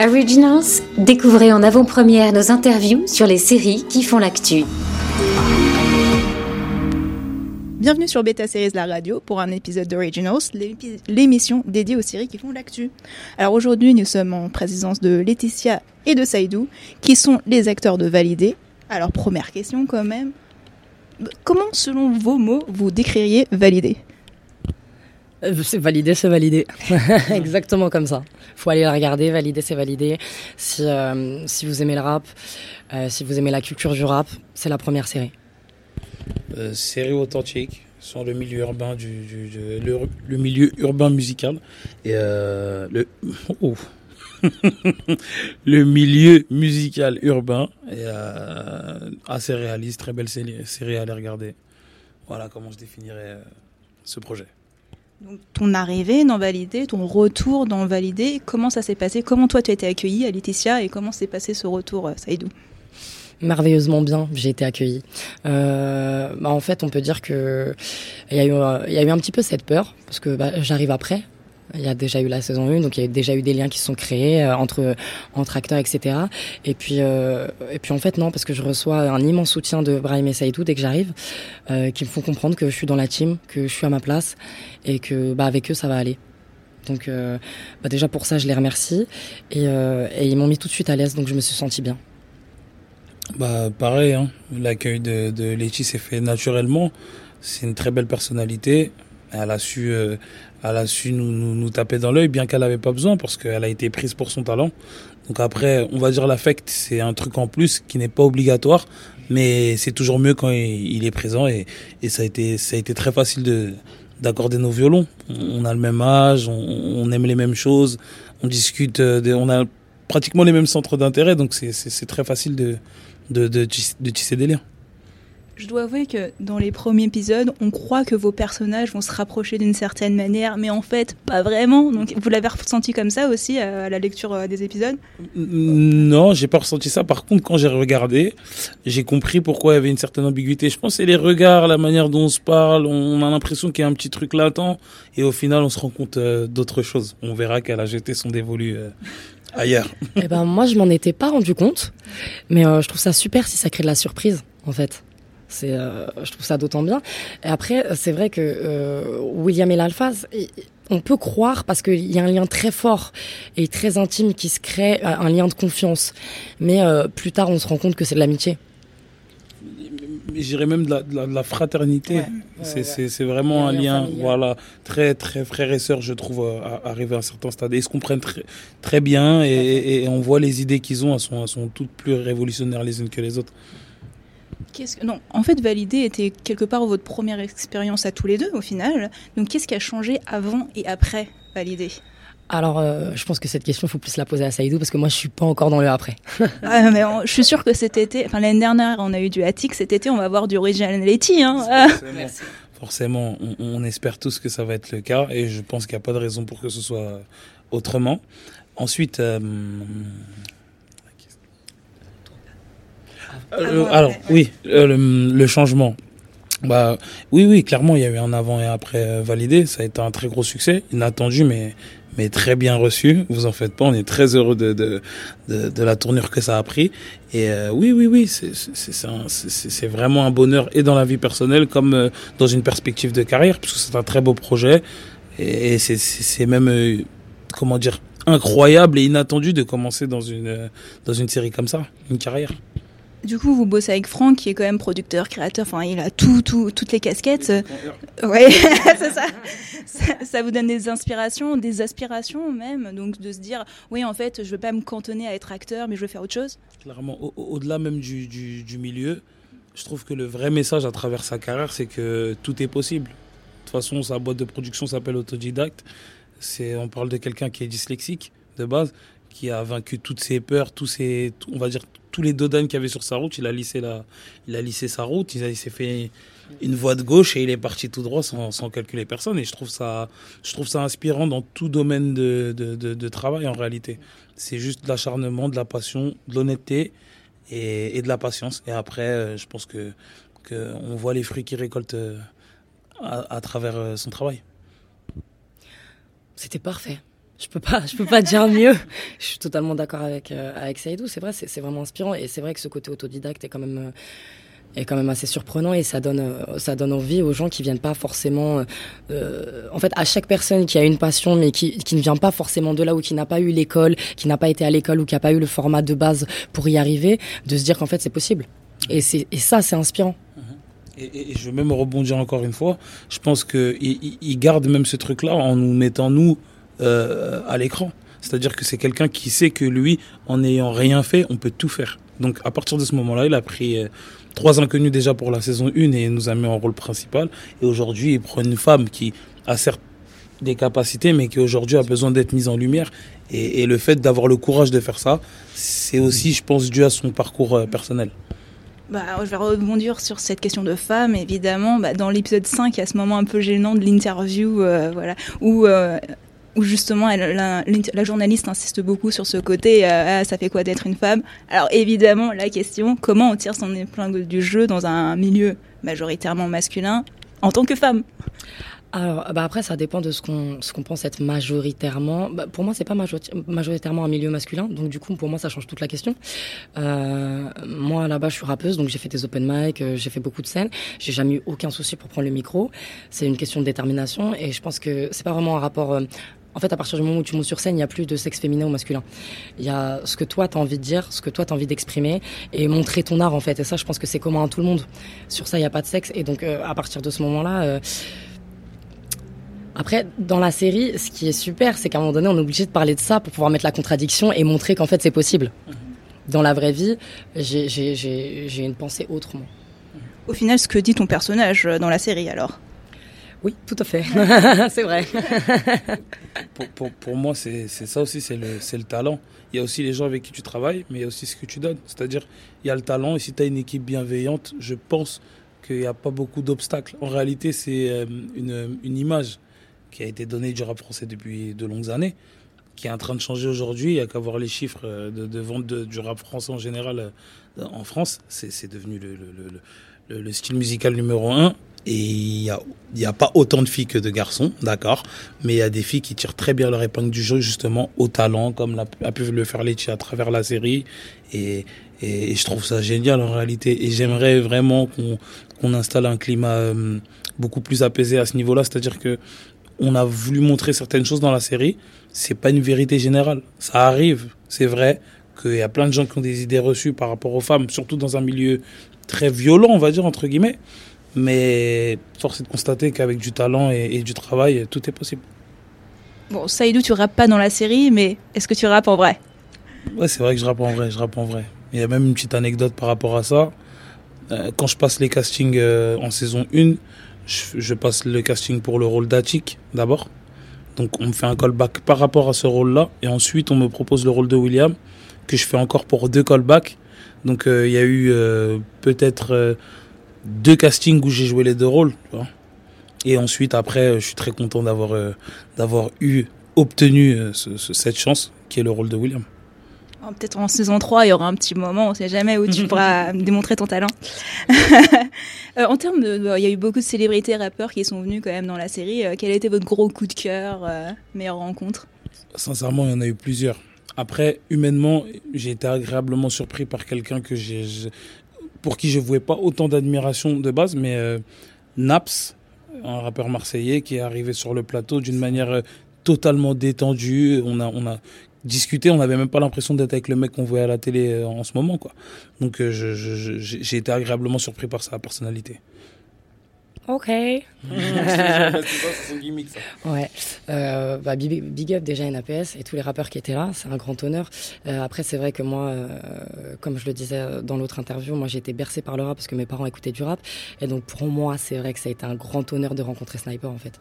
Originals, découvrez en avant-première nos interviews sur les séries qui font l'actu. Bienvenue sur Beta Series La Radio pour un épisode d'Originals, l'émission dédiée aux séries qui font l'actu. Alors aujourd'hui, nous sommes en présence de Laetitia et de Saïdou, qui sont les acteurs de Validé. Alors première question quand même, comment selon vos mots vous décririez Validé? C'est validé, c'est validé. Exactement comme ça. Faut aller la regarder, valider, c'est validé. Si, euh, si vous aimez le rap, euh, si vous aimez la culture du rap, c'est la première série. Euh, série authentique sur le milieu urbain du, le, milieu urbain musical et euh, le le milieu musical urbain est euh, assez réaliste, très belle série, série à aller regarder. Voilà comment je définirais ce projet. Donc, ton arrivée dans Validé, ton retour dans Validé, comment ça s'est passé? Comment toi tu as été accueilli à Laetitia et comment s'est passé ce retour, Saïdou? Merveilleusement bien. J'ai été accueillie. Euh, bah en fait, on peut dire que il y a eu, il y a eu un petit peu cette peur parce que bah, j'arrive après. Il y a déjà eu la saison 1, donc il y a déjà eu des liens qui sont créés euh, entre entre acteurs, etc. Et puis euh, et puis en fait non, parce que je reçois un immense soutien de Brahim et Saïdou dès que j'arrive, euh, qui me font comprendre que je suis dans la team, que je suis à ma place et que bah avec eux ça va aller. Donc bah déjà pour ça je les remercie et, ils m'ont mis tout de suite à l'aise, donc je me suis sentie bien. Bah pareil, hein. l'accueil de, de s'est fait naturellement. C'est une très belle personnalité. Elle a su, elle a su nous, nous, nous taper dans l'œil, bien qu'elle n'avait pas besoin, parce qu'elle a été prise pour son talent. Donc après, on va dire l'affect, c'est un truc en plus qui n'est pas obligatoire, mais c'est toujours mieux quand il, est présent. Et, et, ça a été, ça a été très facile de d'accorder nos violons. On a le même âge, on, aime les mêmes choses, on discute, de, on a pratiquement les mêmes centres d'intérêt, donc c'est très facile de, de, de tisser des liens. Je dois avouer que dans les premiers épisodes, on croit que vos personnages vont se rapprocher d'une certaine manière, mais en fait, pas vraiment. Donc, vous l'avez ressenti comme ça aussi à la lecture euh, des épisodes? Non, j'ai pas ressenti ça. Par contre, quand j'ai regardé, j'ai compris pourquoi il y avait une certaine ambiguïté. Je pense que c'est les regards, la manière dont on se parle. On a l'impression qu'il y a un petit truc latent, et au final, on se rend compte euh, d'autres choses. On verra qu'elle a jeté son dévolu euh, ailleurs. Eh ben moi je m'en étais pas rendu compte, mais euh, je trouve ça super si ça crée de la surprise en fait. C'est, euh, je trouve ça d'autant bien. Et après, c'est vrai que euh, William et l'Alpha, on peut croire parce qu'il y a un lien très fort et très intime qui se crée, un lien de confiance. Mais plus tard, on se rend compte que c'est de l'amitié j'irais même de la, de la, fraternité. c'est vraiment un lien, voilà, très très frère et sœur, je trouve, à, arriver à un certain stade. Et ils se comprennent très, très bien et, et, on voit les idées qu'ils ont, elles sont, elles sont toutes plus révolutionnaires les unes que les autres. Qu'est-ce que... Non, en fait, Valider était quelque part votre première expérience à tous les deux, au final. Donc, qu'est-ce qui a changé avant et après Valider? Alors, euh, je pense que cette question, il faut plus la poser à Saïdou parce que moi, je suis pas encore dans le après. ah, mais je suis sûre que cet été, enfin l'année dernière, on a eu du Attic. Cet été, on va avoir du Originality. Hein. Forcément, on, on, espère tous que ça va être le cas et je pense qu'il n'y a pas de raison pour que ce soit autrement. Ensuite, euh, euh, alors oui, le, le, changement. Bah oui, oui, clairement, il y a eu un avant et après validé. Ça a été un très gros succès, inattendu, mais mais très bien reçu. Vous en faites pas, on est très heureux de, de, de, de la tournure que ça a pris. Et euh, oui, oui, oui, c'est vraiment un bonheur et dans la vie personnelle comme euh, dans une perspective de carrière, parce que c'est un très beau projet. Et c'est même, euh, comment dire, incroyable et inattendu de commencer dans une, dans une série comme ça, une carrière. Du coup, vous bossez avec Franck, qui est quand même producteur, créateur, enfin, il a tout, tout, toutes les casquettes. Ouais, c'est ça. ça. vous donne des inspirations, des aspirations même, donc de se dire, oui, en fait, je veux pas me cantonner à être acteur, mais je veux faire autre chose. Clairement, au-delà même du, milieu, je trouve que le vrai message à travers sa carrière, c'est que tout est possible. De toute façon, sa boîte de production s'appelle Autodidacte. On parle de quelqu'un qui est dyslexique de base, qui a vaincu toutes ses peurs, tous ses, on va dire tous les dodanes qu'il avait sur sa route, il a lissé la, il a lissé sa route, il, s'est fait une voie de gauche et il est parti tout droit sans, sans, calculer personne. Et je trouve ça, je trouve ça inspirant dans tout domaine de, de, de, travail en réalité. C'est juste de l'acharnement, de la passion, de l'honnêteté et, de la patience. Et après, euh, je pense que, que on voit les fruits qu'il récolte euh, à, à, travers euh, son travail. C'était parfait. Je peux pas, je peux pas dire mieux. Je suis totalement d'accord avec euh, avec Saïdou. C'est vrai, c'est vraiment inspirant et c'est vrai que ce côté autodidacte est quand même euh, est quand même assez surprenant et ça donne euh, ça donne envie aux gens qui viennent pas forcément euh, en fait à chaque personne qui a une passion mais qui, qui ne vient pas forcément de là ou qui n'a pas eu l'école qui n'a pas été à l'école ou qui n'a pas eu le format de base pour y arriver de se dire qu'en fait c'est possible et c'est et ça c'est inspirant et, et, je vais même rebondir encore une fois je pense que il, il garde même ce truc là en nous mettant nous euh, à l'écran. C'est-à-dire que c'est quelqu'un qui sait que lui, en n'ayant rien fait, on peut tout faire. Donc à partir de ce moment-là, il a pris euh, trois inconnus déjà pour la saison 1 et nous a mis en rôle principal. Et aujourd'hui, il prend une femme qui a certes des capacités, mais qui aujourd'hui a besoin d'être mise en lumière. Et, le fait d'avoir le courage de faire ça, c'est aussi, je pense, dû à son parcours euh, personnel. Bah, je vais rebondir sur cette question de femme, évidemment. Bah, dans l'épisode 5, il y a ce moment un peu gênant de l'interview, voilà, où où justement la, journaliste insiste beaucoup sur ce côté euh, ah, ça fait quoi d'être une femme? Alors évidemment la question comment on tire son épingle du jeu dans un milieu majoritairement masculin en tant que femme? Alors, bah après, ça dépend de ce qu'on ce qu'on pense être majoritairement. Bah, pour moi, c'est pas majoritairement un milieu masculin, donc du coup, pour moi, ça change toute la question. Euh, moi, là-bas, je suis rappeuse, donc j'ai fait des open mic, euh, j'ai fait beaucoup de scènes. J'ai jamais eu aucun souci pour prendre le micro. C'est une question de détermination, et je pense que c'est pas vraiment un rapport. En fait, à partir du moment où tu montes sur scène, il n'y a plus de sexe féminin ou masculin. Il y a ce que toi, tu as envie de dire, ce que toi, tu as envie d'exprimer et montrer ton art, en fait. Et ça, je pense que c'est commun à tout le monde. Sur ça, il n'y a pas de sexe. Et donc, euh, à partir de ce moment-là, euh, après, dans la série, ce qui est super, c'est qu'à un moment donné, on est obligé de parler de ça pour pouvoir mettre la contradiction et montrer qu'en fait, c'est possible. Dans la vraie vie, j'ai une pensée autrement. Au final, ce que dit ton personnage euh, dans la série, alors? Oui, tout à fait. c'est vrai. pour, pour, pour, moi, c'est ça aussi, c'est le, le talent. Il y a aussi les gens avec qui tu travailles, mais il y a aussi ce que tu donnes. C'est-à-dire, il y a le talent, et si tu as une équipe bienveillante, je pense qu'il n'y a pas beaucoup d'obstacles. En réalité, c'est euh, une, une image qui a été donnée du rap français depuis de longues années, qui est en train de changer aujourd'hui. Il n'y a qu'à voir les chiffres euh, de, de vente de, du rap français en général euh, en France. C'est devenu le, le, le, le, style musical numéro un. Et il n'y a, y a pas autant de filles que de garçons, d'accord, mais il y a des filles qui tirent très bien leur épingle du jeu, justement, au talent, comme a pu le faire Letty à travers la série. Et, et, et, je trouve ça génial en réalité. Et j'aimerais vraiment qu'on qu'on installe un climat euh, beaucoup plus apaisé à ce niveau-là, c'est-à-dire que on a voulu montrer certaines choses dans la série, c'est pas une vérité générale. Ça arrive, c'est vrai qu'il y a plein de gens qui ont des idées reçues par rapport aux femmes, surtout dans un milieu très violent, on va dire, entre guillemets. Mais force est de constater qu'avec du talent et, et, du travail, tout est possible. Bon, Saïdou, tu rappes pas dans la série, mais est-ce que tu rappes en vrai? Ouais, c'est vrai que je rappe en vrai, je rappe en vrai. Il y a même une petite anecdote par rapport à ça. Euh, quand je passe les castings euh, en saison 1, je, je, passe le casting pour le rôle d'Achik d'abord. Donc on me fait un callback par rapport à ce rôle-là. Et ensuite, on me propose le rôle de William, que je fais encore pour deux callbacks. Donc il euh, y a eu peut-être deux castings où j'ai joué les deux rôles. Tu vois. Et ensuite, après, je suis très content d'avoir euh, d'avoir eu, obtenu euh, ce, ce, cette chance qui est le rôle de William. Oh, Peut-être en saison 3, il y aura un petit moment, on sait jamais, où tu pourras démontrer ton talent. euh, en termes de. Il y a eu beaucoup de célébrités rappeurs qui sont venus quand même dans la série. Euh, quel a été votre gros coup de cœur, euh, meilleure rencontre? Sincèrement, il y en a eu plusieurs. Après, humainement, j'ai été agréablement surpris par quelqu'un que j'ai pour qui je vouais pas autant d'admiration de base, mais euh, Naps, un rappeur marseillais qui est arrivé sur le plateau d'une manière euh, totalement détendue. On a, discuté, on n'avait même pas l'impression d'être avec le mec qu'on voyait à la télé euh, en ce moment, quoi. Donc, j'ai été agréablement surpris par sa personnalité. Ok. c'est son gimmick, ça. Ouais. Euh, bah, big, big, up déjà NAPS et tous les rappeurs qui étaient là, c'est un grand honneur. Euh, après, c'est vrai que moi, euh, comme je le disais dans l'autre interview, moi j'ai été bercé par le rap parce que mes parents écoutaient du rap. Et donc pour moi, c'est vrai que ça a été un grand honneur de rencontrer Sniper en fait.